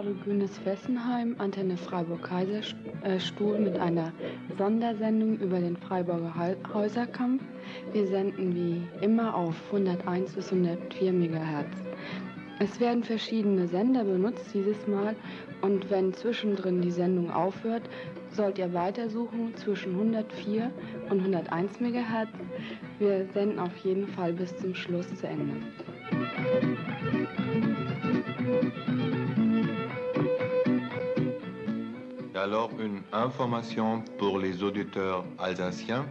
Radio Grünes Fessenheim, Antenne Freiburg-Kaiserstuhl mit einer Sondersendung über den Freiburger Häuserkampf. Wir senden wie immer auf 101 bis 104 MHz. Es werden verschiedene Sender benutzt dieses Mal und wenn zwischendrin die Sendung aufhört, sollt ihr weitersuchen zwischen 104 und 101 MHz. Wir senden auf jeden Fall bis zum Schluss zu Ende. Alors, une information pour les auditeurs alsaciens.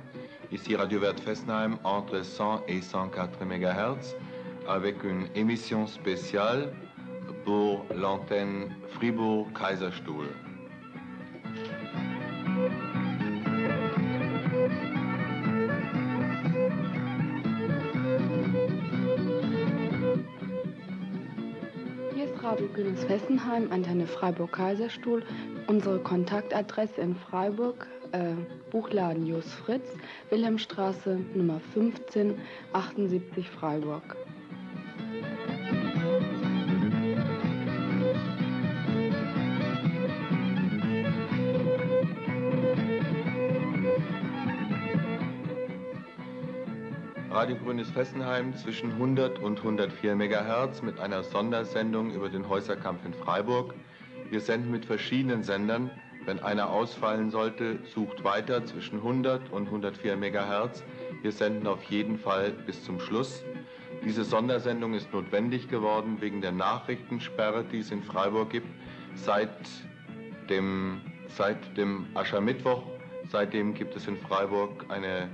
Ici Radio Vert Fessenheim entre 100 et 104 MHz avec une émission spéciale pour l'antenne Fribourg-Kaiserstuhl. Grünes Fessenheim, Antenne Freiburg-Kaiserstuhl. Unsere Kontaktadresse in Freiburg, äh, Buchladen Jos Fritz, Wilhelmstraße Nummer 15, 78 Freiburg. Radio Grünes Fessenheim zwischen 100 und 104 MHz mit einer Sondersendung über den Häuserkampf in Freiburg. Wir senden mit verschiedenen Sendern. Wenn einer ausfallen sollte, sucht weiter zwischen 100 und 104 MHz. Wir senden auf jeden Fall bis zum Schluss. Diese Sondersendung ist notwendig geworden wegen der Nachrichtensperre, die es in Freiburg gibt, seit dem, seit dem Aschermittwoch. Seitdem gibt es in Freiburg eine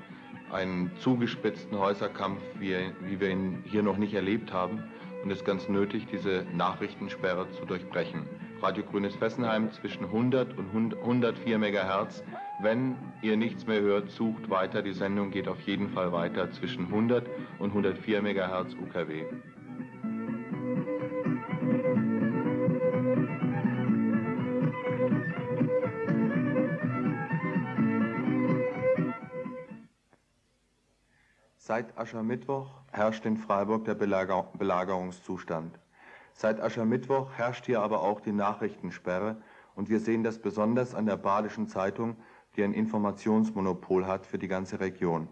einen zugespitzten Häuserkampf, wie, wie wir ihn hier noch nicht erlebt haben. Und es ist ganz nötig, diese Nachrichtensperre zu durchbrechen. Radio Grünes Fessenheim zwischen 100 und 104 MHz. Wenn ihr nichts mehr hört, sucht weiter. Die Sendung geht auf jeden Fall weiter zwischen 100 und 104 MHz UKW. Seit Aschermittwoch herrscht in Freiburg der Belager Belagerungszustand. Seit Aschermittwoch herrscht hier aber auch die Nachrichtensperre und wir sehen das besonders an der Badischen Zeitung, die ein Informationsmonopol hat für die ganze Region.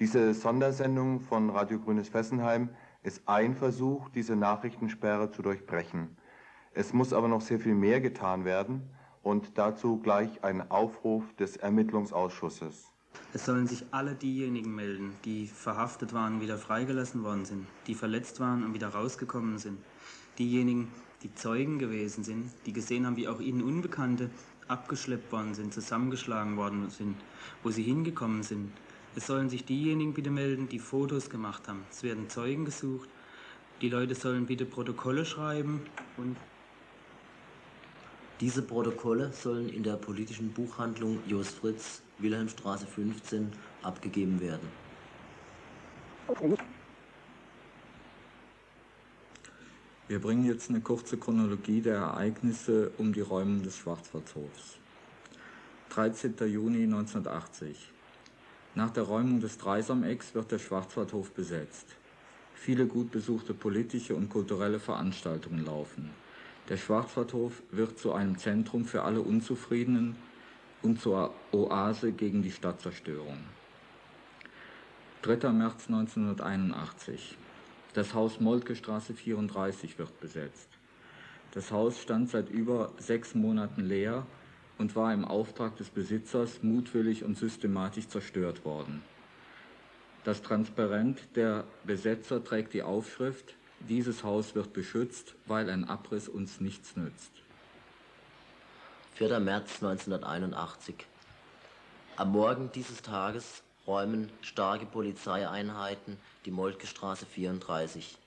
Diese Sondersendung von Radio Grünes Fessenheim ist ein Versuch, diese Nachrichtensperre zu durchbrechen. Es muss aber noch sehr viel mehr getan werden und dazu gleich ein Aufruf des Ermittlungsausschusses. Es sollen sich alle diejenigen melden, die verhaftet waren und wieder freigelassen worden sind, die verletzt waren und wieder rausgekommen sind. Diejenigen, die Zeugen gewesen sind, die gesehen haben, wie auch ihnen Unbekannte abgeschleppt worden sind, zusammengeschlagen worden sind, wo sie hingekommen sind. Es sollen sich diejenigen bitte melden, die Fotos gemacht haben. Es werden Zeugen gesucht. Die Leute sollen bitte Protokolle schreiben und diese Protokolle sollen in der politischen Buchhandlung Jos Fritz Wilhelmstraße 15 abgegeben werden. Wir bringen jetzt eine kurze Chronologie der Ereignisse um die Räumung des Schwarzwaldhofs. 13. Juni 1980. Nach der Räumung des Dreisamecks wird der Schwarzwaldhof besetzt. Viele gut besuchte politische und kulturelle Veranstaltungen laufen. Der Schwarzwaldhof wird zu einem Zentrum für alle Unzufriedenen und zur Oase gegen die Stadtzerstörung. 3. März 1981. Das Haus Moltke Straße 34 wird besetzt. Das Haus stand seit über sechs Monaten leer und war im Auftrag des Besitzers mutwillig und systematisch zerstört worden. Das Transparent der Besetzer trägt die Aufschrift, dieses Haus wird beschützt, weil ein Abriss uns nichts nützt. 4. März 1981. Am Morgen dieses Tages räumen starke Polizeieinheiten die Moltke Straße 34.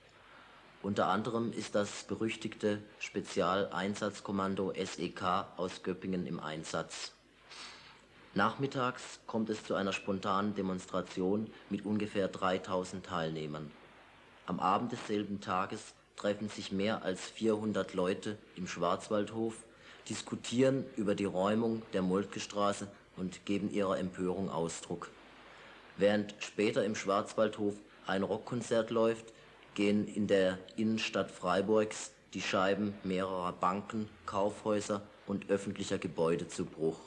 Unter anderem ist das berüchtigte Spezialeinsatzkommando SEK aus Göppingen im Einsatz. Nachmittags kommt es zu einer spontanen Demonstration mit ungefähr 3000 Teilnehmern. Am Abend desselben Tages treffen sich mehr als 400 Leute im Schwarzwaldhof diskutieren über die Räumung der Moltke-Straße und geben ihrer Empörung Ausdruck. Während später im Schwarzwaldhof ein Rockkonzert läuft, gehen in der Innenstadt Freiburgs die Scheiben mehrerer Banken, Kaufhäuser und öffentlicher Gebäude zu Bruch.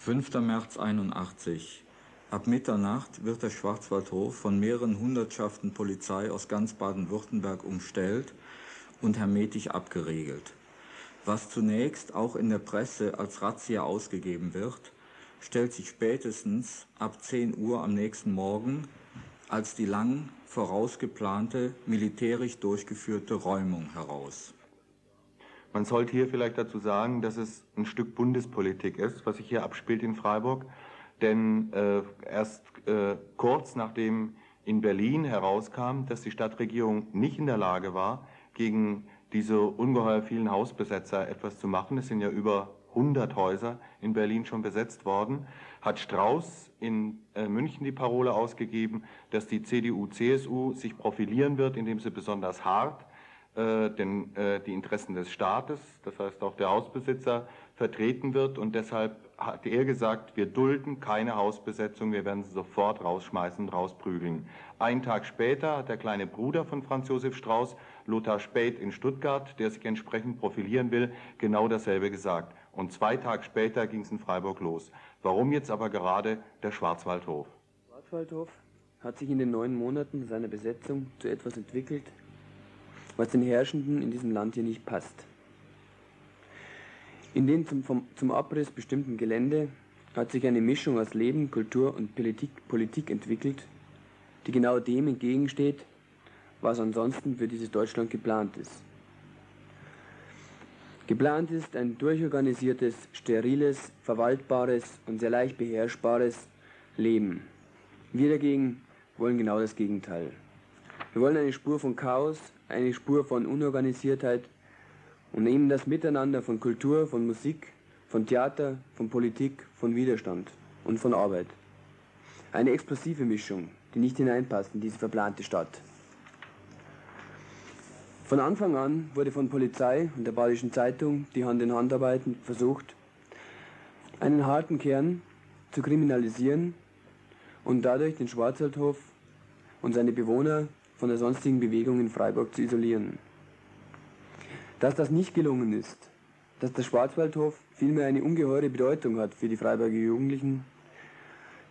5. März 81. Ab Mitternacht wird der Schwarzwaldhof von mehreren Hundertschaften Polizei aus ganz Baden-Württemberg umstellt und hermetisch abgeriegelt. Was zunächst auch in der Presse als Razzia ausgegeben wird, stellt sich spätestens ab 10 Uhr am nächsten Morgen als die lang vorausgeplante militärisch durchgeführte Räumung heraus. Man sollte hier vielleicht dazu sagen, dass es ein Stück Bundespolitik ist, was sich hier abspielt in Freiburg. Denn äh, erst äh, kurz nachdem in Berlin herauskam, dass die Stadtregierung nicht in der Lage war, gegen diese ungeheuer vielen Hausbesetzer etwas zu machen, es sind ja über 100 Häuser in Berlin schon besetzt worden, hat Strauß in äh, München die Parole ausgegeben, dass die CDU-CSU sich profilieren wird, indem sie besonders hart äh, den, äh, die Interessen des Staates, das heißt auch der Hausbesitzer, vertreten wird. Und deshalb hat er gesagt, wir dulden keine Hausbesetzung, wir werden sie sofort rausschmeißen und rausprügeln. Einen Tag später hat der kleine Bruder von Franz Josef Strauß, Lothar Späth in Stuttgart, der sich entsprechend profilieren will, genau dasselbe gesagt. Und zwei Tage später ging es in Freiburg los. Warum jetzt aber gerade der Schwarzwaldhof? Schwarzwaldhof hat sich in den neun Monaten seiner Besetzung zu etwas entwickelt, was den Herrschenden in diesem Land hier nicht passt. In dem zum, vom, zum Abriss bestimmten Gelände hat sich eine Mischung aus Leben, Kultur und Politik, Politik entwickelt, die genau dem entgegensteht, was ansonsten für dieses Deutschland geplant ist. Geplant ist ein durchorganisiertes, steriles, verwaltbares und sehr leicht beherrschbares Leben. Wir dagegen wollen genau das Gegenteil. Wir wollen eine Spur von Chaos, eine Spur von Unorganisiertheit und eben das Miteinander von Kultur, von Musik, von Theater, von Politik, von Widerstand und von Arbeit. Eine explosive Mischung, die nicht hineinpasst in diese verplante Stadt. Von Anfang an wurde von Polizei und der Badischen Zeitung die Hand in Hand arbeiten versucht, einen harten Kern zu kriminalisieren und dadurch den Schwarzwaldhof und seine Bewohner von der sonstigen Bewegung in Freiburg zu isolieren. Dass das nicht gelungen ist, dass der Schwarzwaldhof vielmehr eine ungeheure Bedeutung hat für die Freiburger Jugendlichen,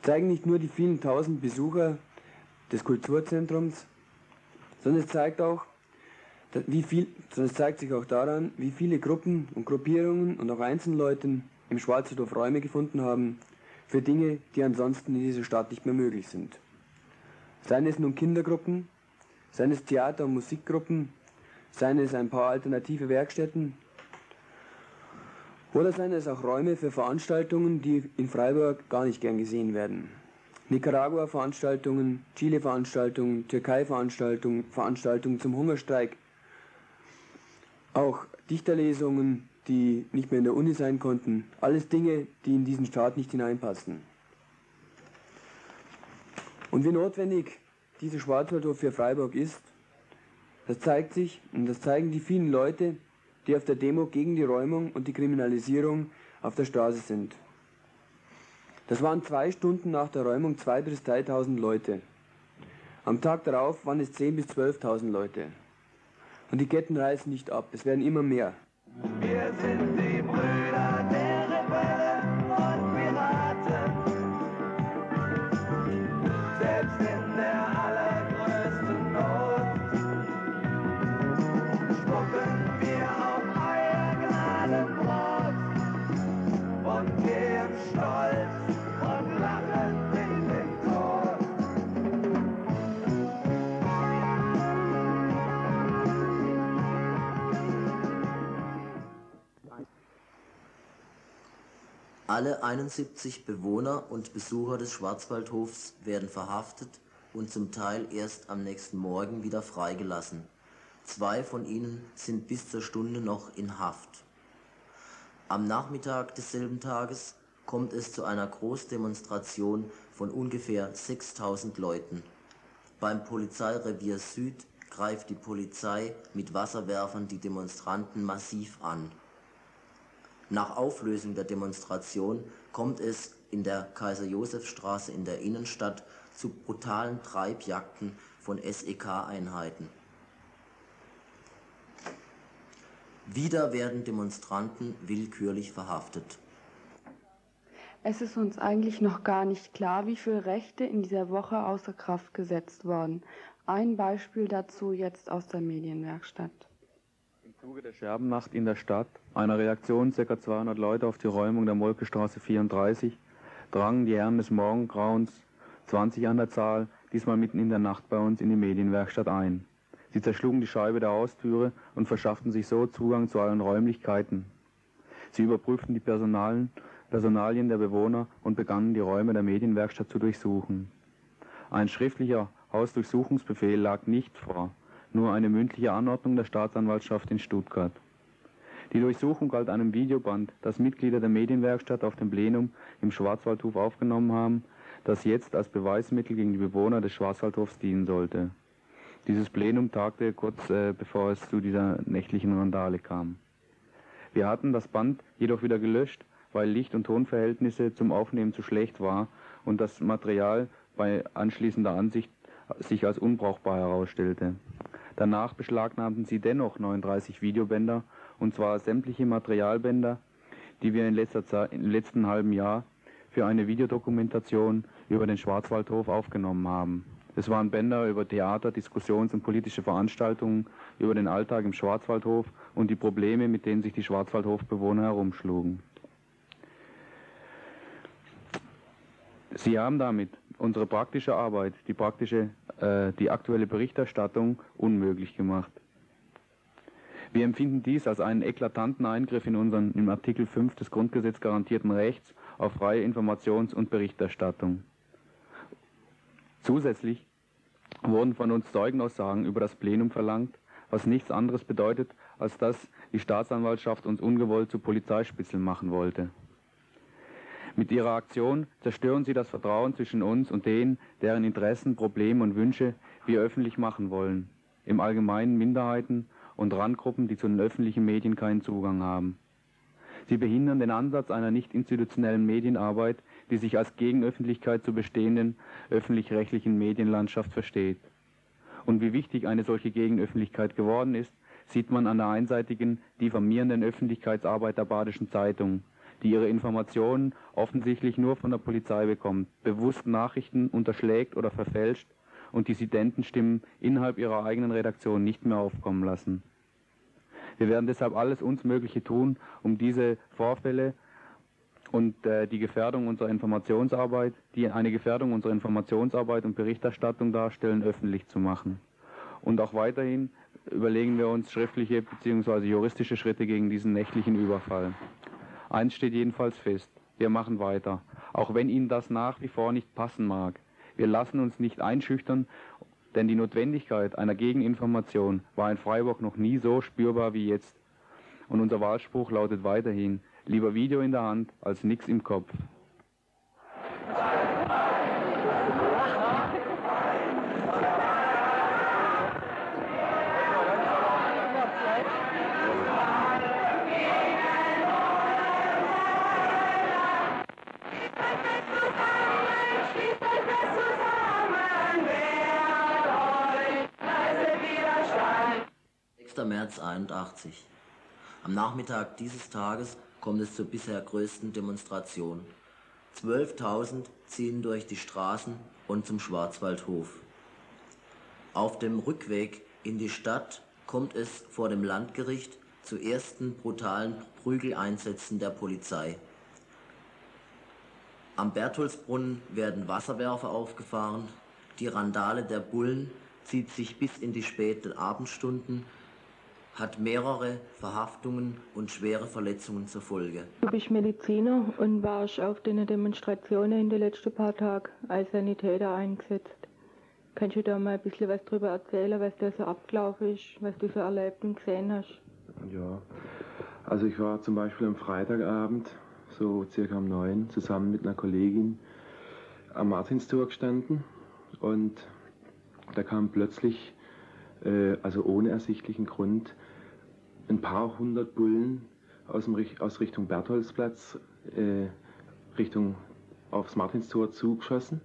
zeigen nicht nur die vielen tausend Besucher des Kulturzentrums, sondern es zeigt auch, wie viel, es zeigt sich auch daran, wie viele Gruppen und Gruppierungen und auch Einzelleute im Schwarzwaldhof Räume gefunden haben für Dinge, die ansonsten in dieser Stadt nicht mehr möglich sind. Seien es nun Kindergruppen, seien es Theater- und Musikgruppen, seien es ein paar alternative Werkstätten oder seien es auch Räume für Veranstaltungen, die in Freiburg gar nicht gern gesehen werden. Nicaragua-Veranstaltungen, Chile-Veranstaltungen, Türkei-Veranstaltungen, Veranstaltungen zum Hungerstreik, auch Dichterlesungen, die nicht mehr in der Uni sein konnten. Alles Dinge, die in diesen Staat nicht hineinpassen. Und wie notwendig diese Schwarzwaldhof für Freiburg ist, das zeigt sich und das zeigen die vielen Leute, die auf der Demo gegen die Räumung und die Kriminalisierung auf der Straße sind. Das waren zwei Stunden nach der Räumung 2.000 bis 3.000 Leute. Am Tag darauf waren es 10.000 bis 12.000 Leute. Und die Ketten reißen nicht ab, es werden immer mehr. Wir sind Alle 71 Bewohner und Besucher des Schwarzwaldhofs werden verhaftet und zum Teil erst am nächsten Morgen wieder freigelassen. Zwei von ihnen sind bis zur Stunde noch in Haft. Am Nachmittag desselben Tages kommt es zu einer Großdemonstration von ungefähr 6000 Leuten. Beim Polizeirevier Süd greift die Polizei mit Wasserwerfern die Demonstranten massiv an. Nach Auflösung der Demonstration kommt es in der Kaiser-Josef-Straße in der Innenstadt zu brutalen Treibjagden von SEK-Einheiten. Wieder werden Demonstranten willkürlich verhaftet. Es ist uns eigentlich noch gar nicht klar, wie viele Rechte in dieser Woche außer Kraft gesetzt wurden. Ein Beispiel dazu jetzt aus der Medienwerkstatt. Zuge der Scherbennacht in der Stadt, einer Reaktion ca. 200 Leute auf die Räumung der Molkestraße 34, drangen die Herren des Morgengrauens, 20 an der Zahl, diesmal mitten in der Nacht bei uns in die Medienwerkstatt ein. Sie zerschlugen die Scheibe der Haustüre und verschafften sich so Zugang zu allen Räumlichkeiten. Sie überprüften die Personalen, Personalien der Bewohner und begannen die Räume der Medienwerkstatt zu durchsuchen. Ein schriftlicher Hausdurchsuchungsbefehl lag nicht vor, nur eine mündliche Anordnung der Staatsanwaltschaft in Stuttgart. Die Durchsuchung galt einem Videoband, das Mitglieder der Medienwerkstatt auf dem Plenum im Schwarzwaldhof aufgenommen haben, das jetzt als Beweismittel gegen die Bewohner des Schwarzwaldhofs dienen sollte. Dieses Plenum tagte kurz äh, bevor es zu dieser nächtlichen Randale kam. Wir hatten das Band jedoch wieder gelöscht, weil Licht- und Tonverhältnisse zum Aufnehmen zu schlecht war und das Material bei anschließender Ansicht sich als unbrauchbar herausstellte. Danach beschlagnahmten sie dennoch 39 Videobänder, und zwar sämtliche Materialbänder, die wir in letzter Zeit, im letzten halben Jahr für eine Videodokumentation über den Schwarzwaldhof aufgenommen haben. Es waren Bänder über Theater, Diskussions- und politische Veranstaltungen, über den Alltag im Schwarzwaldhof und die Probleme, mit denen sich die Schwarzwaldhofbewohner herumschlugen. Sie haben damit unsere praktische Arbeit, die praktische, äh, die aktuelle Berichterstattung unmöglich gemacht. Wir empfinden dies als einen eklatanten Eingriff in unseren im Artikel 5 des Grundgesetzes garantierten Rechts auf freie Informations- und Berichterstattung. Zusätzlich wurden von uns Zeugenaussagen über das Plenum verlangt, was nichts anderes bedeutet, als dass die Staatsanwaltschaft uns ungewollt zu Polizeispitzeln machen wollte. Mit ihrer Aktion zerstören sie das Vertrauen zwischen uns und denen, deren Interessen, Probleme und Wünsche wir öffentlich machen wollen, im Allgemeinen Minderheiten und Randgruppen, die zu den öffentlichen Medien keinen Zugang haben. Sie behindern den Ansatz einer nicht institutionellen Medienarbeit, die sich als Gegenöffentlichkeit zur bestehenden öffentlich-rechtlichen Medienlandschaft versteht. Und wie wichtig eine solche Gegenöffentlichkeit geworden ist, sieht man an der einseitigen, diffamierenden Öffentlichkeitsarbeit der Badischen Zeitung, die ihre Informationen offensichtlich nur von der Polizei bekommt, bewusst Nachrichten unterschlägt oder verfälscht und Dissidentenstimmen innerhalb ihrer eigenen Redaktion nicht mehr aufkommen lassen. Wir werden deshalb alles uns Mögliche tun, um diese Vorfälle und äh, die Gefährdung unserer Informationsarbeit, die eine Gefährdung unserer Informationsarbeit und Berichterstattung darstellen, öffentlich zu machen. Und auch weiterhin überlegen wir uns schriftliche bzw. juristische Schritte gegen diesen nächtlichen Überfall. Eins steht jedenfalls fest, wir machen weiter, auch wenn Ihnen das nach wie vor nicht passen mag. Wir lassen uns nicht einschüchtern, denn die Notwendigkeit einer Gegeninformation war in Freiburg noch nie so spürbar wie jetzt. Und unser Wahlspruch lautet weiterhin, Lieber Video in der Hand als nix im Kopf. 1981. Am Nachmittag dieses Tages kommt es zur bisher größten Demonstration. 12.000 ziehen durch die Straßen und zum Schwarzwaldhof. Auf dem Rückweg in die Stadt kommt es vor dem Landgericht zu ersten brutalen Prügeleinsätzen der Polizei. Am Bertholdsbrunnen werden Wasserwerfer aufgefahren, die Randale der Bullen zieht sich bis in die späten Abendstunden hat mehrere Verhaftungen und schwere Verletzungen zur Folge. Du bist Mediziner und warst auf den Demonstrationen in den letzten paar Tagen als Sanitäter eingesetzt. Kannst du da mal ein bisschen was darüber erzählen, was da so abgelaufen ist, was du so erlebt und gesehen hast? Ja, also ich war zum Beispiel am Freitagabend, so circa um neun, zusammen mit einer Kollegin am Martinstor gestanden und da kam plötzlich, äh, also ohne ersichtlichen Grund, ein paar hundert Bullen aus, dem, aus Richtung Bertholdsplatz, äh, Richtung aufs Martinstor zugeschossen,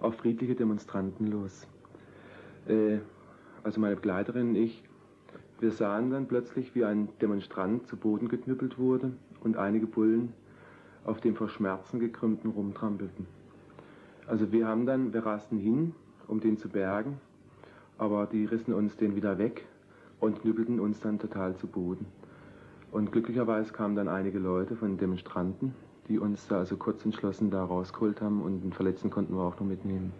auf friedliche Demonstranten los. Äh, also meine Begleiterin und ich Wir sahen dann plötzlich, wie ein Demonstrant zu Boden geknüppelt wurde und einige Bullen auf dem vor Schmerzen gekrümmten rumtrampelten. Also wir haben dann, wir rasten hin, um den zu bergen, aber die rissen uns den wieder weg und knüppelten uns dann total zu Boden. Und glücklicherweise kamen dann einige Leute von Demonstranten, die uns da also kurz entschlossen da rausgeholt haben und den Verletzten konnten wir auch noch mitnehmen.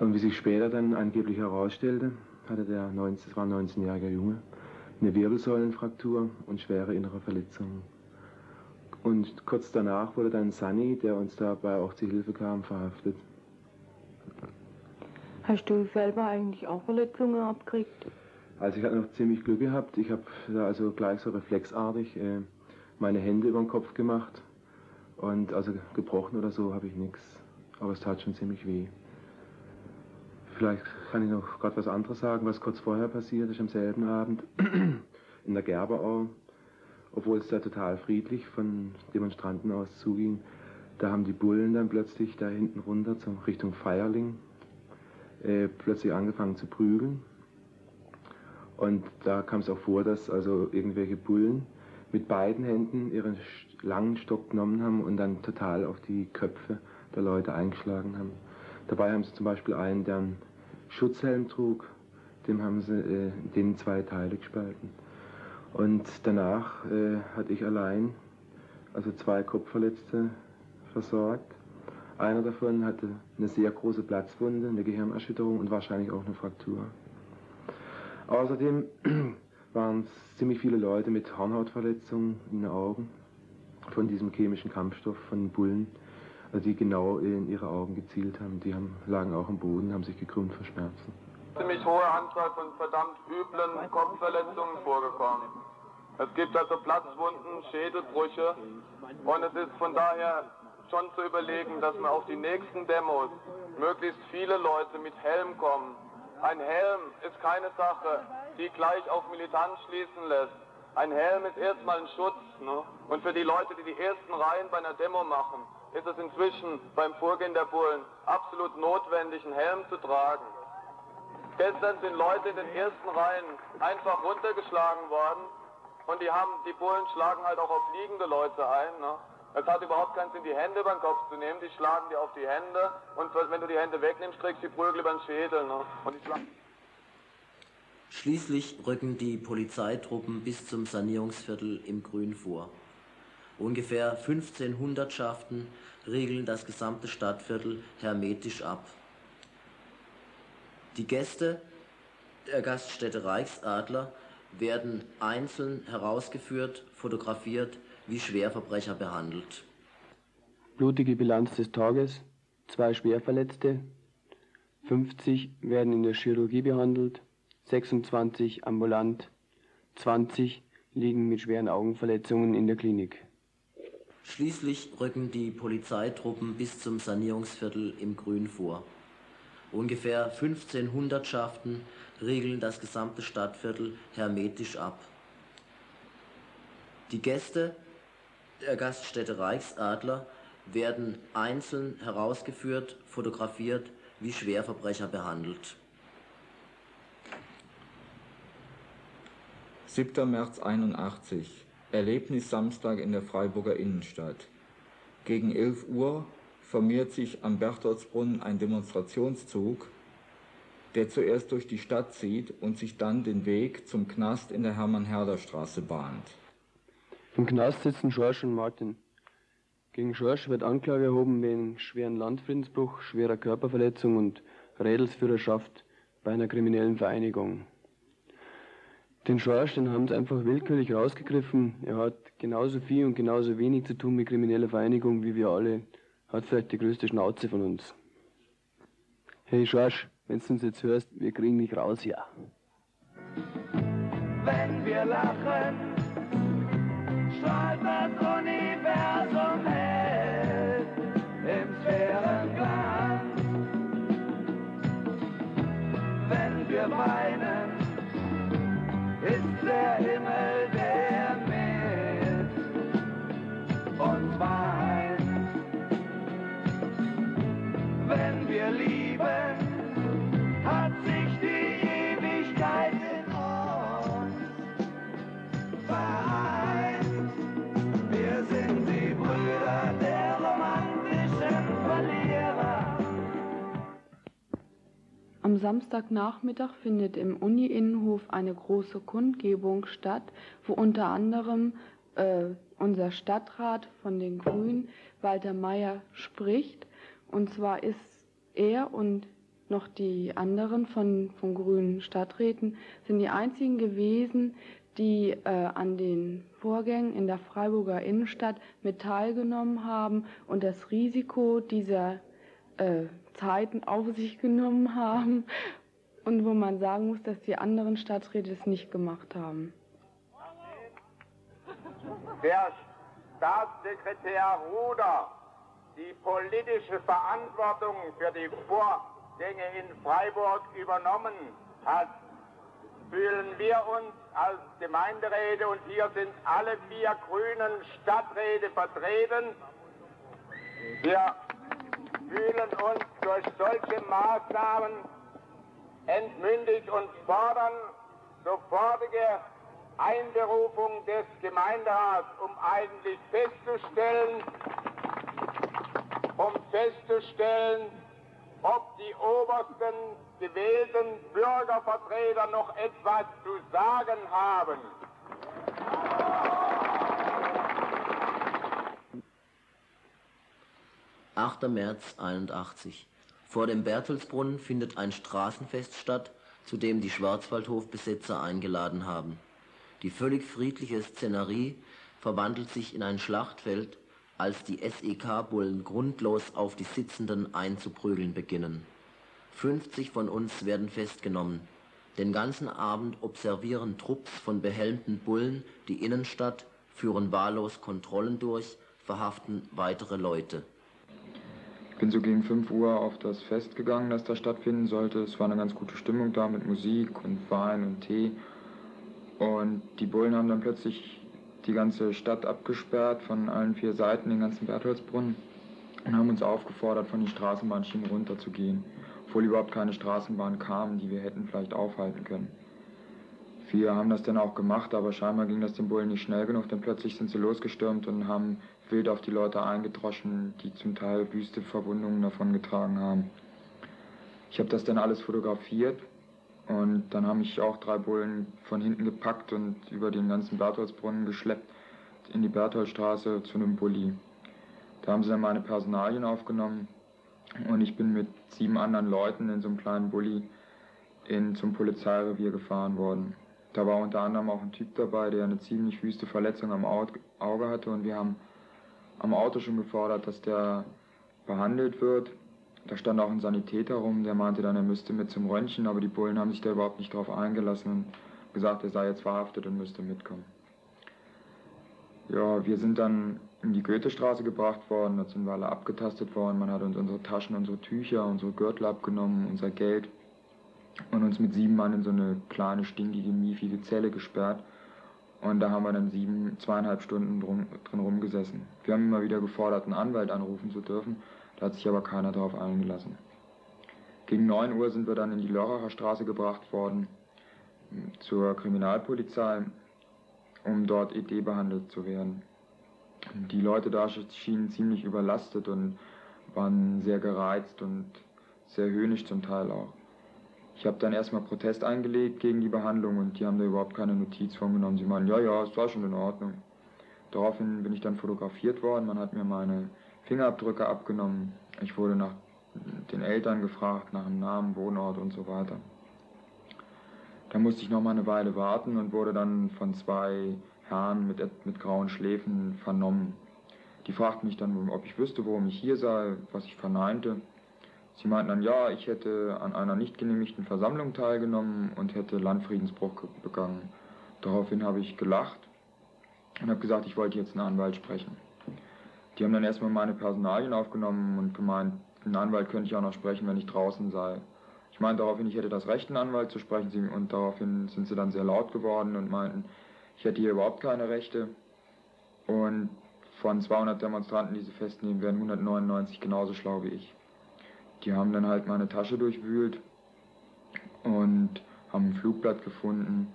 Und wie sich später dann angeblich herausstellte, hatte der 19, das war ein 19-jähriger Junge, eine Wirbelsäulenfraktur und schwere innere Verletzungen. Und kurz danach wurde dann Sunny, der uns dabei auch zu Hilfe kam, verhaftet. Hast du selber eigentlich auch Verletzungen abgekriegt? Also ich hatte noch ziemlich Glück gehabt. Ich habe da also gleich so reflexartig äh, meine Hände über den Kopf gemacht. Und also gebrochen oder so habe ich nichts. Aber es tat schon ziemlich weh. Vielleicht kann ich noch gerade was anderes sagen, was kurz vorher passiert ist, am selben Abend in der Gerberau obwohl es da total friedlich von Demonstranten aus zuging. Da haben die Bullen dann plötzlich da hinten runter zum Richtung Feierling äh, plötzlich angefangen zu prügeln. Und da kam es auch vor, dass also irgendwelche Bullen mit beiden Händen ihren langen Stock genommen haben und dann total auf die Köpfe der Leute eingeschlagen haben. Dabei haben sie zum Beispiel einen, der einen Schutzhelm trug, dem haben sie äh, den zwei Teile gespalten. Und danach äh, hatte ich allein also zwei Kopfverletzte versorgt. Einer davon hatte eine sehr große Platzwunde, eine Gehirnerschütterung und wahrscheinlich auch eine Fraktur. Außerdem waren es ziemlich viele Leute mit Hornhautverletzungen in den Augen von diesem chemischen Kampfstoff von Bullen, also die genau in ihre Augen gezielt haben. Die haben, lagen auch am Boden, haben sich gekrümmt vor Schmerzen ziemlich hohe Anzahl von verdammt üblen Kopfverletzungen vorgekommen. Es gibt also Platzwunden, Schädelbrüche und es ist von daher schon zu überlegen, dass man auf die nächsten Demos möglichst viele Leute mit Helm kommen. Ein Helm ist keine Sache, die gleich auf Militanz schließen lässt. Ein Helm ist erstmal ein Schutz. Ne? Und für die Leute, die die ersten Reihen bei einer Demo machen, ist es inzwischen beim Vorgehen der Bullen absolut notwendig, einen Helm zu tragen. Gestern sind Leute in den ersten Reihen einfach runtergeschlagen worden und die haben, die Bullen schlagen halt auch auf liegende Leute ein. Ne? Es hat überhaupt keinen Sinn, die Hände über den Kopf zu nehmen, die schlagen dir auf die Hände und wenn du die Hände wegnimmst, kriegst du die Prügel über den Schädel. Ne? Und die Schließlich rücken die Polizeitruppen bis zum Sanierungsviertel im Grün vor. Ungefähr 15 Hundertschaften regeln das gesamte Stadtviertel hermetisch ab. Die Gäste der Gaststätte Reichsadler werden einzeln herausgeführt, fotografiert, wie Schwerverbrecher behandelt. Blutige Bilanz des Tages, zwei Schwerverletzte, 50 werden in der Chirurgie behandelt, 26 ambulant, 20 liegen mit schweren Augenverletzungen in der Klinik. Schließlich rücken die Polizeitruppen bis zum Sanierungsviertel im Grün vor. Ungefähr 15 Hundertschaften regeln das gesamte Stadtviertel hermetisch ab. Die Gäste der Gaststätte Reichsadler werden einzeln herausgeführt, fotografiert, wie Schwerverbrecher behandelt. 7. März 81. Erlebnis Samstag in der Freiburger Innenstadt. Gegen 11 Uhr formiert sich am Berchtoldsbrunnen ein Demonstrationszug, der zuerst durch die Stadt zieht und sich dann den Weg zum Knast in der Hermann-Herder-Straße bahnt. Im Knast sitzen Schorsch und Martin. Gegen Schorsch wird Anklage erhoben wegen schweren Landfriedensbruch, schwerer Körperverletzung und Rädelsführerschaft bei einer kriminellen Vereinigung. Den Schorsch, den haben sie einfach willkürlich rausgegriffen. Er hat genauso viel und genauso wenig zu tun mit krimineller Vereinigung wie wir alle hat vielleicht die größte Schnauze von uns. Hey Schorsch, wenn du uns jetzt hörst, wir kriegen dich raus hier. Wenn wir lachen, strahlt das Universum hell im Sphärenglanz. Wenn wir weinen, ist der Himmel Samstagnachmittag findet im Uni-Innenhof eine große Kundgebung statt, wo unter anderem äh, unser Stadtrat von den Grünen, Walter Mayer, spricht. Und zwar ist er und noch die anderen von, von grünen Stadträten sind die einzigen gewesen, die äh, an den Vorgängen in der Freiburger Innenstadt mit teilgenommen haben und das Risiko dieser äh, Zeiten auf sich genommen haben und wo man sagen muss, dass die anderen Stadträte es nicht gemacht haben. Der Staatssekretär Ruder die politische Verantwortung für die Vorgänge in Freiburg übernommen hat, fühlen wir uns als Gemeinderäte und hier sind alle vier grünen Stadträte vertreten. Wir fühlen uns durch solche Maßnahmen entmündigt und fordern sofortige Einberufung des Gemeinderats, um eigentlich festzustellen, um festzustellen, ob die obersten gewählten Bürgervertreter noch etwas zu sagen haben. 8. März 81. Vor dem Bertelsbrunnen findet ein Straßenfest statt, zu dem die Schwarzwaldhofbesetzer eingeladen haben. Die völlig friedliche Szenerie verwandelt sich in ein Schlachtfeld, als die SEK-Bullen grundlos auf die Sitzenden einzuprügeln beginnen. 50 von uns werden festgenommen. Den ganzen Abend observieren Trupps von behelmten Bullen die Innenstadt, führen wahllos Kontrollen durch, verhaften weitere Leute bin so gegen 5 Uhr auf das Fest gegangen, das da stattfinden sollte. Es war eine ganz gute Stimmung da mit Musik und Wein und Tee. Und die Bullen haben dann plötzlich die ganze Stadt abgesperrt von allen vier Seiten, den ganzen Bertholdsbrunnen, und haben uns aufgefordert, von den Straßenbahnschienen runterzugehen, obwohl überhaupt keine Straßenbahn kam, die wir hätten vielleicht aufhalten können. Wir haben das dann auch gemacht, aber scheinbar ging das den Bullen nicht schnell genug, denn plötzlich sind sie losgestürmt und haben wild auf die Leute eingedroschen, die zum Teil wüste Verwundungen davongetragen haben. Ich habe das dann alles fotografiert und dann haben mich auch drei Bullen von hinten gepackt und über den ganzen Bertholdsbrunnen geschleppt in die Bertholdstraße zu einem Bulli. Da haben sie dann meine Personalien aufgenommen und ich bin mit sieben anderen Leuten in so einem kleinen Bulli in, zum Polizeirevier gefahren worden. Da war unter anderem auch ein Typ dabei, der eine ziemlich wüste Verletzung am Auge hatte und wir haben am Auto schon gefordert, dass der behandelt wird. Da stand auch ein Sanitäter rum, der meinte dann, er müsste mit zum Röntgen, aber die Bullen haben sich da überhaupt nicht drauf eingelassen und gesagt, er sei jetzt verhaftet und müsste mitkommen. Ja, wir sind dann in die Goethestraße gebracht worden, da sind wir alle abgetastet worden, man hat uns unsere Taschen, unsere Tücher, unsere Gürtel abgenommen, unser Geld und uns mit sieben Mann in so eine kleine, stinkige, miefige Zelle gesperrt. Und da haben wir dann sieben, zweieinhalb Stunden drum, drin rumgesessen. Wir haben immer wieder gefordert, einen Anwalt anrufen zu dürfen. Da hat sich aber keiner darauf eingelassen. Gegen 9 Uhr sind wir dann in die Lörracher Straße gebracht worden zur Kriminalpolizei, um dort ED behandelt zu werden. Die Leute da schienen ziemlich überlastet und waren sehr gereizt und sehr höhnisch zum Teil auch. Ich habe dann erstmal Protest eingelegt gegen die Behandlung und die haben da überhaupt keine Notiz von genommen. Sie meinen, ja, ja, es war schon in Ordnung. Daraufhin bin ich dann fotografiert worden, man hat mir meine Fingerabdrücke abgenommen. Ich wurde nach den Eltern gefragt, nach dem Namen, Wohnort und so weiter. Da musste ich noch mal eine Weile warten und wurde dann von zwei Herren mit, mit grauen Schläfen vernommen. Die fragten mich dann, ob ich wüsste, warum ich hier sei, was ich verneinte. Sie meinten dann, ja, ich hätte an einer nicht genehmigten Versammlung teilgenommen und hätte Landfriedensbruch begangen. Daraufhin habe ich gelacht und habe gesagt, ich wollte jetzt einen Anwalt sprechen. Die haben dann erstmal meine Personalien aufgenommen und gemeint, einen Anwalt könnte ich auch noch sprechen, wenn ich draußen sei. Ich meinte daraufhin, ich hätte das Recht, einen Anwalt zu sprechen und daraufhin sind sie dann sehr laut geworden und meinten, ich hätte hier überhaupt keine Rechte. Und von 200 Demonstranten, die sie festnehmen, werden 199 genauso schlau wie ich. Die haben dann halt meine Tasche durchwühlt und haben ein Flugblatt gefunden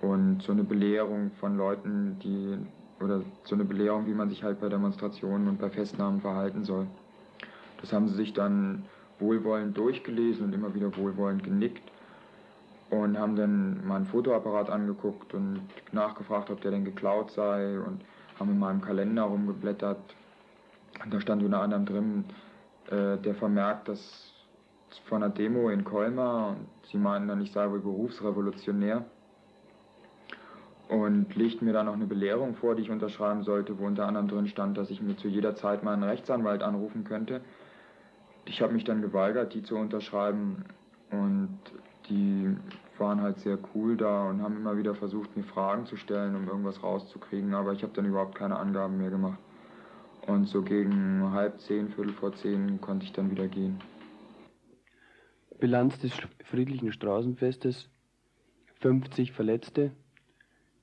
und so eine Belehrung von Leuten, die oder so eine Belehrung, wie man sich halt bei Demonstrationen und bei Festnahmen verhalten soll. Das haben sie sich dann wohlwollend durchgelesen und immer wieder wohlwollend genickt und haben dann meinen Fotoapparat angeguckt und nachgefragt, ob der denn geklaut sei und haben in meinem Kalender rumgeblättert. Und da stand unter anderem drin äh, der Vermerk, dass von einer Demo in Colmar und sie meinten dann, ich sei wohl Berufsrevolutionär und legten mir dann noch eine Belehrung vor, die ich unterschreiben sollte, wo unter anderem drin stand, dass ich mir zu jeder Zeit meinen Rechtsanwalt anrufen könnte. Ich habe mich dann geweigert, die zu unterschreiben und die waren halt sehr cool da und haben immer wieder versucht, mir Fragen zu stellen, um irgendwas rauszukriegen, aber ich habe dann überhaupt keine Angaben mehr gemacht. Und so gegen halb zehn, viertel vor zehn konnte ich dann wieder gehen. Bilanz des friedlichen Straßenfestes, 50 Verletzte,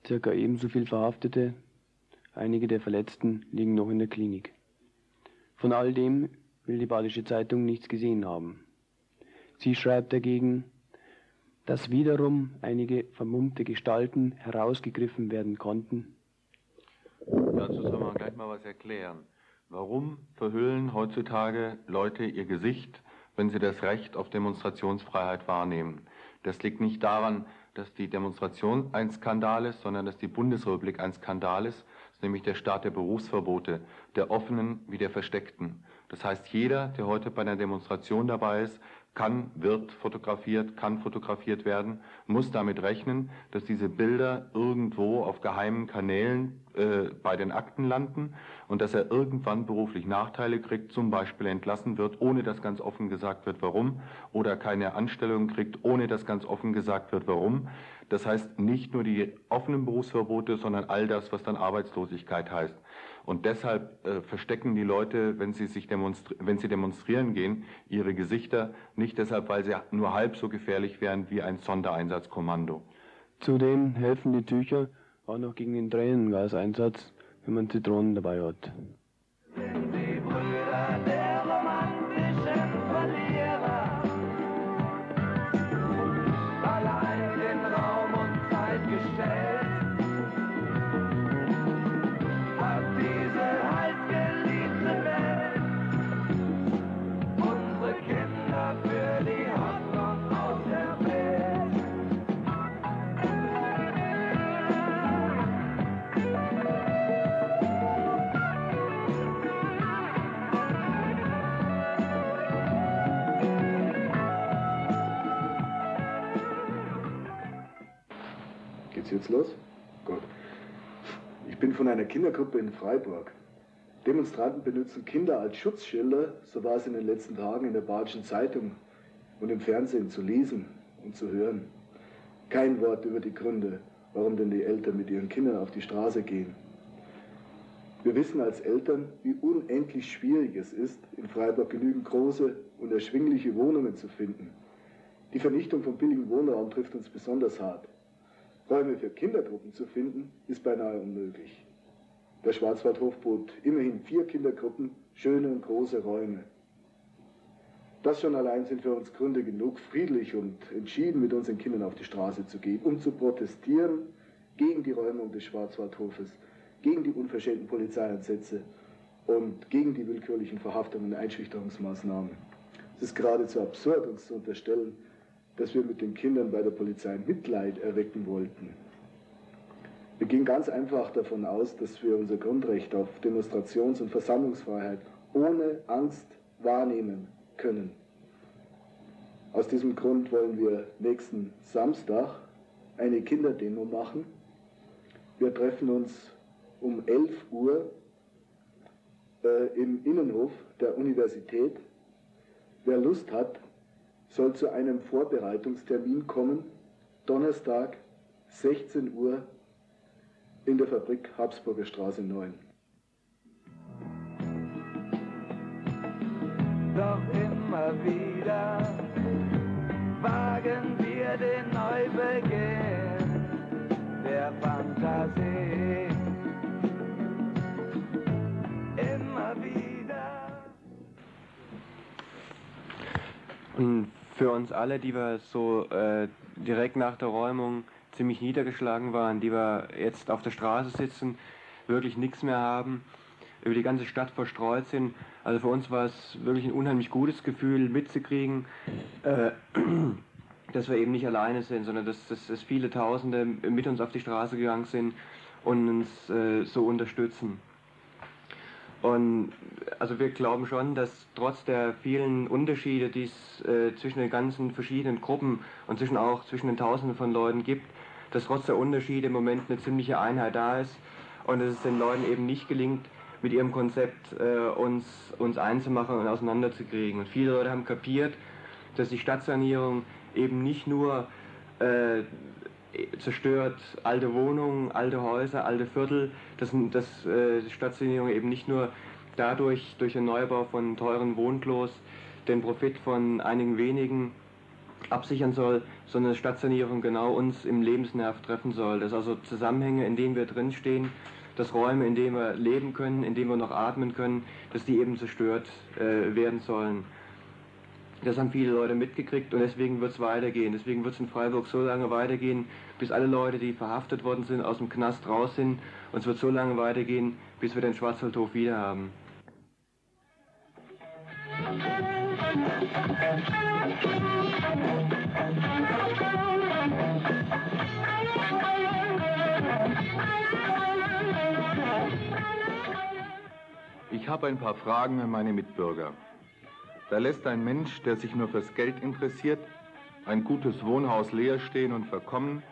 circa ebenso viel Verhaftete, einige der Verletzten liegen noch in der Klinik. Von all dem will die Badische Zeitung nichts gesehen haben. Sie schreibt dagegen, dass wiederum einige vermummte Gestalten herausgegriffen werden konnten. Dazu soll man gleich mal was erklären. Warum verhüllen heutzutage Leute ihr Gesicht, wenn sie das Recht auf Demonstrationsfreiheit wahrnehmen? Das liegt nicht daran, dass die Demonstration ein Skandal ist, sondern dass die Bundesrepublik ein Skandal ist, ist nämlich der Staat der Berufsverbote, der offenen wie der versteckten. Das heißt, jeder, der heute bei einer Demonstration dabei ist, kann, wird fotografiert, kann fotografiert werden, muss damit rechnen, dass diese Bilder irgendwo auf geheimen Kanälen äh, bei den Akten landen und dass er irgendwann beruflich Nachteile kriegt, zum Beispiel entlassen wird, ohne dass ganz offen gesagt wird, warum, oder keine Anstellung kriegt, ohne dass ganz offen gesagt wird, warum. Das heißt nicht nur die offenen Berufsverbote, sondern all das, was dann Arbeitslosigkeit heißt. Und deshalb äh, verstecken die Leute, wenn sie, sich demonstri wenn sie demonstrieren gehen, ihre Gesichter nicht deshalb, weil sie nur halb so gefährlich wären wie ein Sondereinsatzkommando. Zudem helfen die Tücher auch noch gegen den Tränengaseinsatz, wenn man Zitronen dabei hat. Jetzt los? Gut. Ich bin von einer Kindergruppe in Freiburg. Demonstranten benutzen Kinder als Schutzschilder, so war es in den letzten Tagen in der Badischen Zeitung und im Fernsehen zu lesen und zu hören. Kein Wort über die Gründe, warum denn die Eltern mit ihren Kindern auf die Straße gehen. Wir wissen als Eltern, wie unendlich schwierig es ist, in Freiburg genügend große und erschwingliche Wohnungen zu finden. Die Vernichtung von billigem Wohnraum trifft uns besonders hart. Räume für Kindergruppen zu finden, ist beinahe unmöglich. Der Schwarzwaldhof bot immerhin vier Kindergruppen schöne und große Räume. Das schon allein sind für uns Gründe genug, friedlich und entschieden mit unseren Kindern auf die Straße zu gehen, um zu protestieren gegen die Räumung des Schwarzwaldhofes, gegen die unverschämten Polizeieinsätze und gegen die willkürlichen Verhaftungen und Einschüchterungsmaßnahmen. Es ist geradezu absurd, uns zu unterstellen, dass wir mit den Kindern bei der Polizei Mitleid erwecken wollten. Wir gehen ganz einfach davon aus, dass wir unser Grundrecht auf Demonstrations- und Versammlungsfreiheit ohne Angst wahrnehmen können. Aus diesem Grund wollen wir nächsten Samstag eine Kinderdemo machen. Wir treffen uns um 11 Uhr äh, im Innenhof der Universität. Wer Lust hat, soll zu einem Vorbereitungstermin kommen, Donnerstag, 16 Uhr in der Fabrik Habsburger Straße 9. Doch immer wieder wagen wir den Neubeginn der Fantasie. Immer wieder. Und für uns alle, die wir so äh, direkt nach der Räumung ziemlich niedergeschlagen waren, die wir jetzt auf der Straße sitzen, wirklich nichts mehr haben, über die ganze Stadt verstreut sind. Also für uns war es wirklich ein unheimlich gutes Gefühl mitzukriegen, äh, dass wir eben nicht alleine sind, sondern dass, dass, dass, viele Tausende mit uns auf die Straße gegangen sind und uns äh, so unterstützen. Und also wir glauben schon, dass trotz der vielen Unterschiede, die es äh, zwischen den ganzen verschiedenen Gruppen und zwischen auch zwischen den Tausenden von Leuten gibt, dass trotz der Unterschiede im Moment eine ziemliche Einheit da ist und dass es den Leuten eben nicht gelingt, mit ihrem Konzept äh, uns, uns einzumachen und auseinanderzukriegen. Und viele Leute haben kapiert, dass die Stadtsanierung eben nicht nur äh, zerstört alte Wohnungen, alte Häuser, alte Viertel, dass, dass äh, die Stadtsanierung eben nicht nur dadurch, durch den Neubau von teuren Wohnklos, den Profit von einigen wenigen absichern soll, sondern dass Stadtsanierung genau uns im Lebensnerv treffen soll. Dass also Zusammenhänge, in denen wir drinstehen, dass Räume, in denen wir leben können, in denen wir noch atmen können, dass die eben zerstört äh, werden sollen. Das haben viele Leute mitgekriegt und deswegen wird es weitergehen. Deswegen wird es in Freiburg so lange weitergehen, bis alle Leute, die verhaftet worden sind, aus dem Knast raus sind. Und es wird so lange weitergehen, bis wir den Schwarzwaldhof wieder haben. Ich habe ein paar Fragen an meine Mitbürger. Da lässt ein Mensch, der sich nur fürs Geld interessiert, ein gutes Wohnhaus leer stehen und verkommen,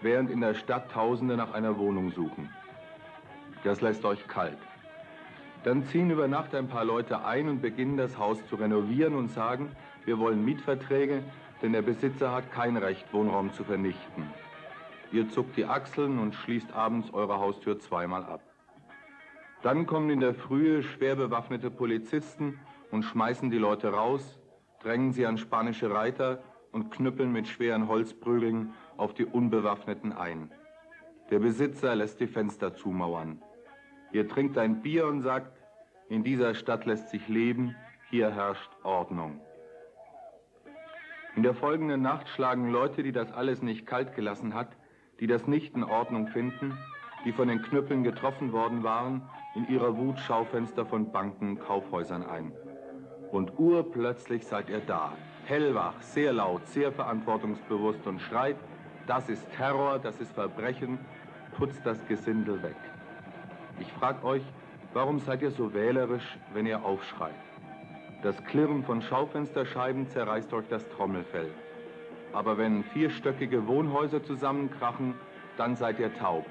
während in der Stadt Tausende nach einer Wohnung suchen. Das lässt euch kalt. Dann ziehen über Nacht ein paar Leute ein und beginnen das Haus zu renovieren und sagen, wir wollen Mietverträge, denn der Besitzer hat kein Recht, Wohnraum zu vernichten. Ihr zuckt die Achseln und schließt abends eure Haustür zweimal ab. Dann kommen in der Frühe schwer bewaffnete Polizisten und schmeißen die Leute raus, drängen sie an spanische Reiter und knüppeln mit schweren Holzprügeln auf die Unbewaffneten ein. Der Besitzer lässt die Fenster zumauern. Ihr trinkt ein Bier und sagt, in dieser Stadt lässt sich leben, hier herrscht Ordnung. In der folgenden Nacht schlagen Leute, die das alles nicht kalt gelassen hat, die das nicht in Ordnung finden, die von den Knüppeln getroffen worden waren, in ihrer Wut Schaufenster von Banken, Kaufhäusern ein. Und urplötzlich seid ihr da, hellwach, sehr laut, sehr verantwortungsbewusst und schreit, das ist Terror, das ist Verbrechen, putzt das Gesindel weg. Ich frage euch, warum seid ihr so wählerisch, wenn ihr aufschreit? Das Klirren von Schaufensterscheiben zerreißt euch das Trommelfell. Aber wenn vierstöckige Wohnhäuser zusammenkrachen, dann seid ihr taub.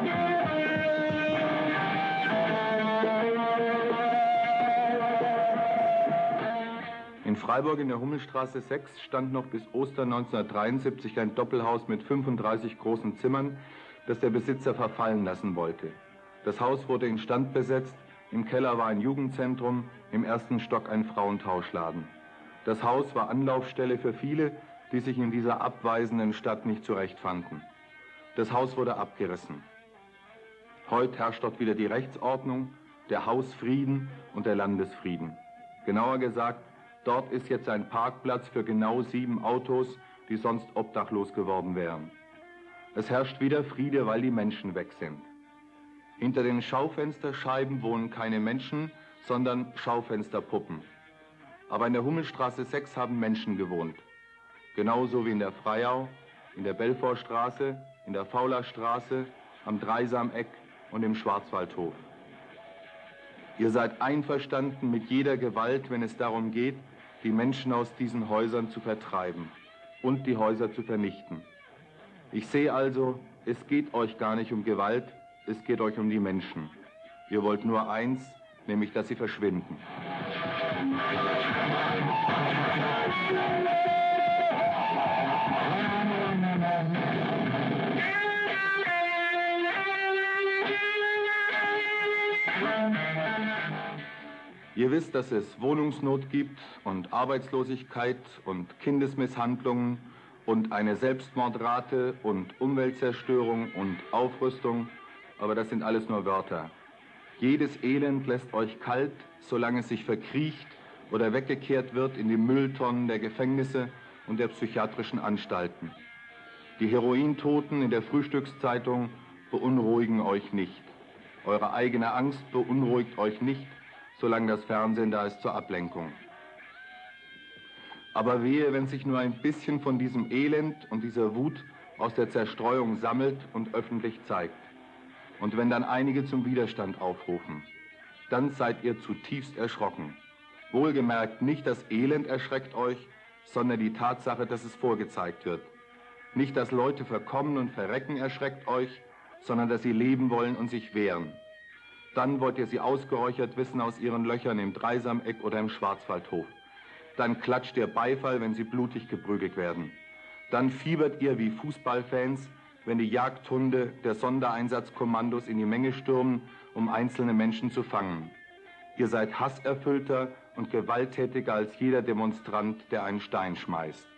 In Freiburg in der Hummelstraße 6 stand noch bis Ostern 1973 ein Doppelhaus mit 35 großen Zimmern, das der Besitzer verfallen lassen wollte. Das Haus wurde instand besetzt, im Keller war ein Jugendzentrum, im ersten Stock ein Frauentauschladen. Das Haus war Anlaufstelle für viele, die sich in dieser abweisenden Stadt nicht zurechtfanden. Das Haus wurde abgerissen. Heute herrscht dort wieder die Rechtsordnung, der Hausfrieden und der Landesfrieden. Genauer gesagt, Dort ist jetzt ein Parkplatz für genau sieben Autos, die sonst obdachlos geworden wären. Es herrscht wieder Friede, weil die Menschen weg sind. Hinter den Schaufensterscheiben wohnen keine Menschen, sondern Schaufensterpuppen. Aber in der Hummelstraße 6 haben Menschen gewohnt. Genauso wie in der Freiau, in der Belfortstraße, in der Faulerstraße, am Dreisameck und im Schwarzwaldhof. Ihr seid einverstanden mit jeder Gewalt, wenn es darum geht, die Menschen aus diesen Häusern zu vertreiben und die Häuser zu vernichten. Ich sehe also, es geht euch gar nicht um Gewalt, es geht euch um die Menschen. Ihr wollt nur eins, nämlich dass sie verschwinden. Ihr wisst, dass es Wohnungsnot gibt und Arbeitslosigkeit und Kindesmisshandlungen und eine Selbstmordrate und Umweltzerstörung und Aufrüstung, aber das sind alles nur Wörter. Jedes Elend lässt euch kalt, solange es sich verkriecht oder weggekehrt wird in die Mülltonnen der Gefängnisse und der psychiatrischen Anstalten. Die Herointoten in der Frühstückszeitung beunruhigen euch nicht. Eure eigene Angst beunruhigt euch nicht, solange das Fernsehen da ist zur Ablenkung. Aber wehe, wenn sich nur ein bisschen von diesem Elend und dieser Wut aus der Zerstreuung sammelt und öffentlich zeigt. Und wenn dann einige zum Widerstand aufrufen, dann seid ihr zutiefst erschrocken. Wohlgemerkt, nicht das Elend erschreckt euch, sondern die Tatsache, dass es vorgezeigt wird. Nicht, dass Leute verkommen und verrecken erschreckt euch, sondern dass sie leben wollen und sich wehren. Dann wollt ihr sie ausgeräuchert wissen aus ihren Löchern im Dreisameck oder im Schwarzwaldhof. Dann klatscht ihr Beifall, wenn sie blutig geprügelt werden. Dann fiebert ihr wie Fußballfans, wenn die Jagdhunde der Sondereinsatzkommandos in die Menge stürmen, um einzelne Menschen zu fangen. Ihr seid hasserfüllter und gewalttätiger als jeder Demonstrant, der einen Stein schmeißt.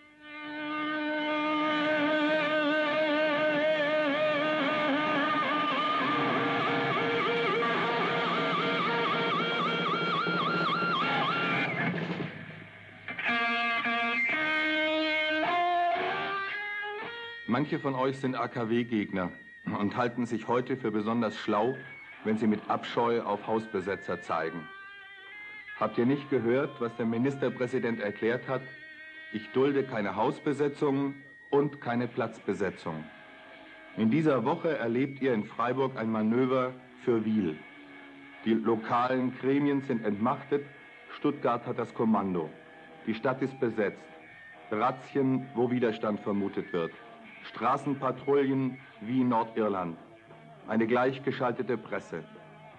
Manche von euch sind AKW-Gegner und halten sich heute für besonders schlau, wenn sie mit Abscheu auf Hausbesetzer zeigen. Habt ihr nicht gehört, was der Ministerpräsident erklärt hat? Ich dulde keine Hausbesetzungen und keine Platzbesetzung. In dieser Woche erlebt ihr in Freiburg ein Manöver für Wiel. Die lokalen Gremien sind entmachtet, Stuttgart hat das Kommando. Die Stadt ist besetzt. Razzien, wo Widerstand vermutet wird. Straßenpatrouillen wie in Nordirland. Eine gleichgeschaltete Presse.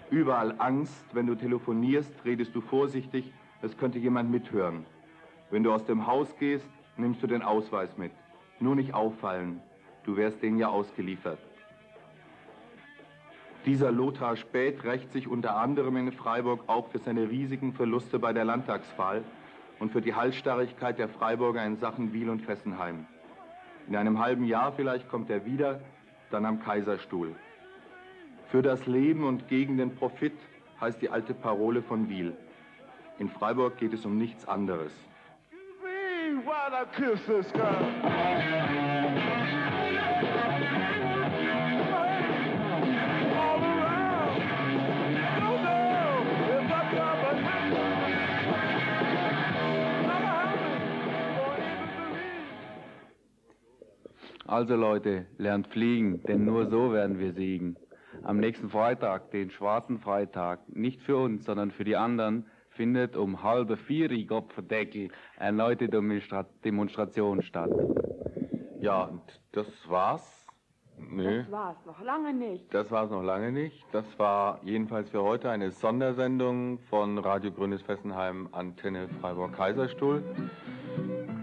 Überall Angst, wenn du telefonierst, redest du vorsichtig, es könnte jemand mithören. Wenn du aus dem Haus gehst, nimmst du den Ausweis mit. Nur nicht auffallen, du wärst denen ja ausgeliefert. Dieser Lothar Späth rächt sich unter anderem in Freiburg auch für seine riesigen Verluste bei der Landtagswahl und für die Halsstarrigkeit der Freiburger in Sachen Wiel und Fessenheim. In einem halben Jahr vielleicht kommt er wieder, dann am Kaiserstuhl. Für das Leben und gegen den Profit heißt die alte Parole von Wiel. In Freiburg geht es um nichts anderes. Also Leute, lernt fliegen, denn nur so werden wir siegen. Am nächsten Freitag, den schwarzen Freitag, nicht für uns, sondern für die anderen, findet um halbe vier Kopfdeckel erneute Demonstration statt. Ja, und das war's. Nö. Das war's noch lange nicht. Das war's noch lange nicht. Das war jedenfalls für heute eine Sondersendung von Radio Grünes Fessenheim Antenne Freiburg Kaiserstuhl.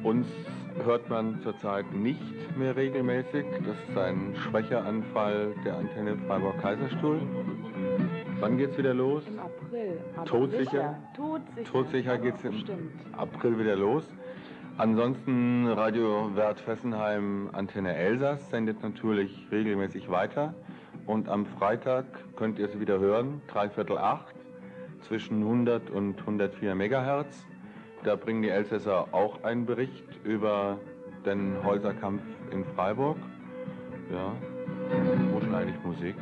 Uns hört man zurzeit nicht mehr regelmäßig. Das ist ein schwächer Anfall der Antenne Freiburg-Kaiserstuhl. Wann geht's wieder los? Im April. Aber Todsicher? Todsicher. Todsicher geht's im April wieder los. Ansonsten Radio Wert Fessenheim Antenne Elsass sendet natürlich regelmäßig weiter. Und am Freitag könnt ihr es wieder hören, dreiviertel acht, zwischen 100 und 104 Megahertz. Da bringen die Elsässer auch einen Bericht über den Häuserkampf in Freiburg. Ja. Wo ist denn eigentlich Musik?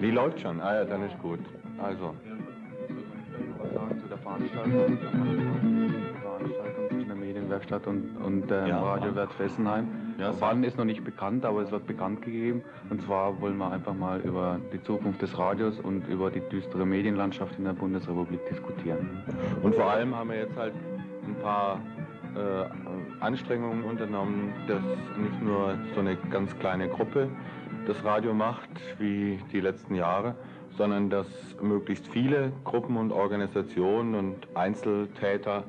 Die läuft schon. Ah ja, dann ist gut. Also. Zu der Veranstaltung, Veranstaltung zwischen der Medienwerkstatt und, und dem ja, Radiowert Fessenheim. Ja, Wann ist noch nicht bekannt, aber es wird bekannt gegeben. Und zwar wollen wir einfach mal über die Zukunft des Radios und über die düstere Medienlandschaft in der Bundesrepublik diskutieren. Und vor allem haben wir jetzt halt ein paar äh, Anstrengungen unternommen, dass nicht nur so eine ganz kleine Gruppe das Radio macht wie die letzten Jahre, sondern dass möglichst viele Gruppen und Organisationen und Einzeltäter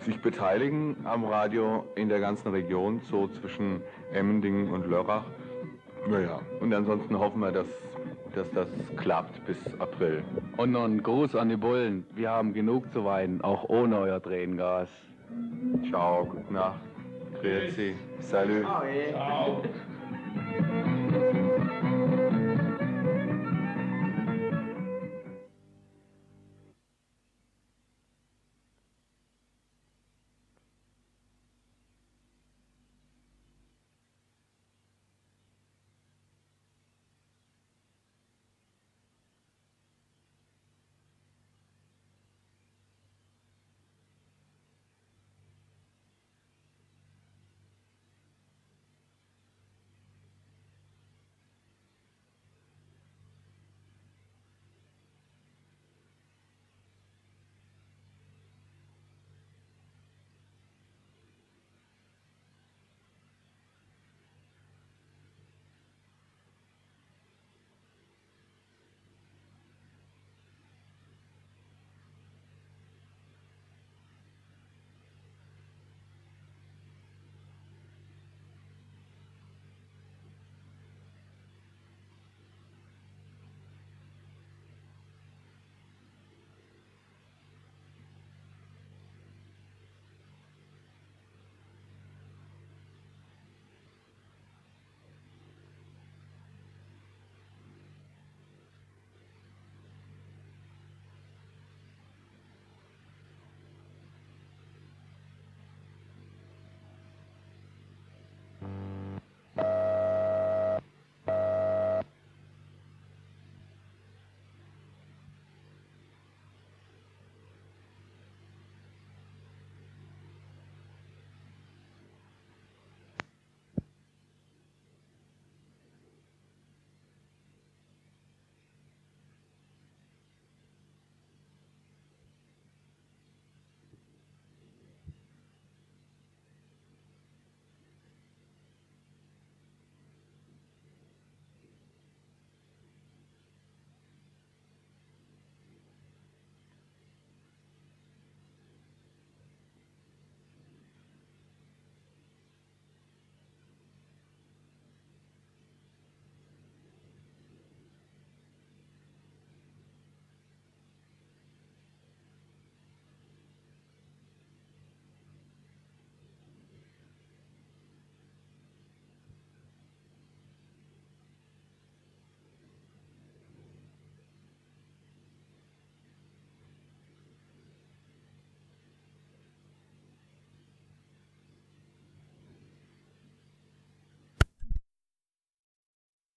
sich beteiligen am Radio in der ganzen Region, so zwischen Emmendingen und Lörrach. Naja, und ansonsten hoffen wir, dass, dass das klappt bis April. Und noch ein Gruß an die Bullen. Wir haben genug zu weinen, auch ohne euer Tränengas. Ciao, gute Nacht. Grüezi. Salut. Ciao.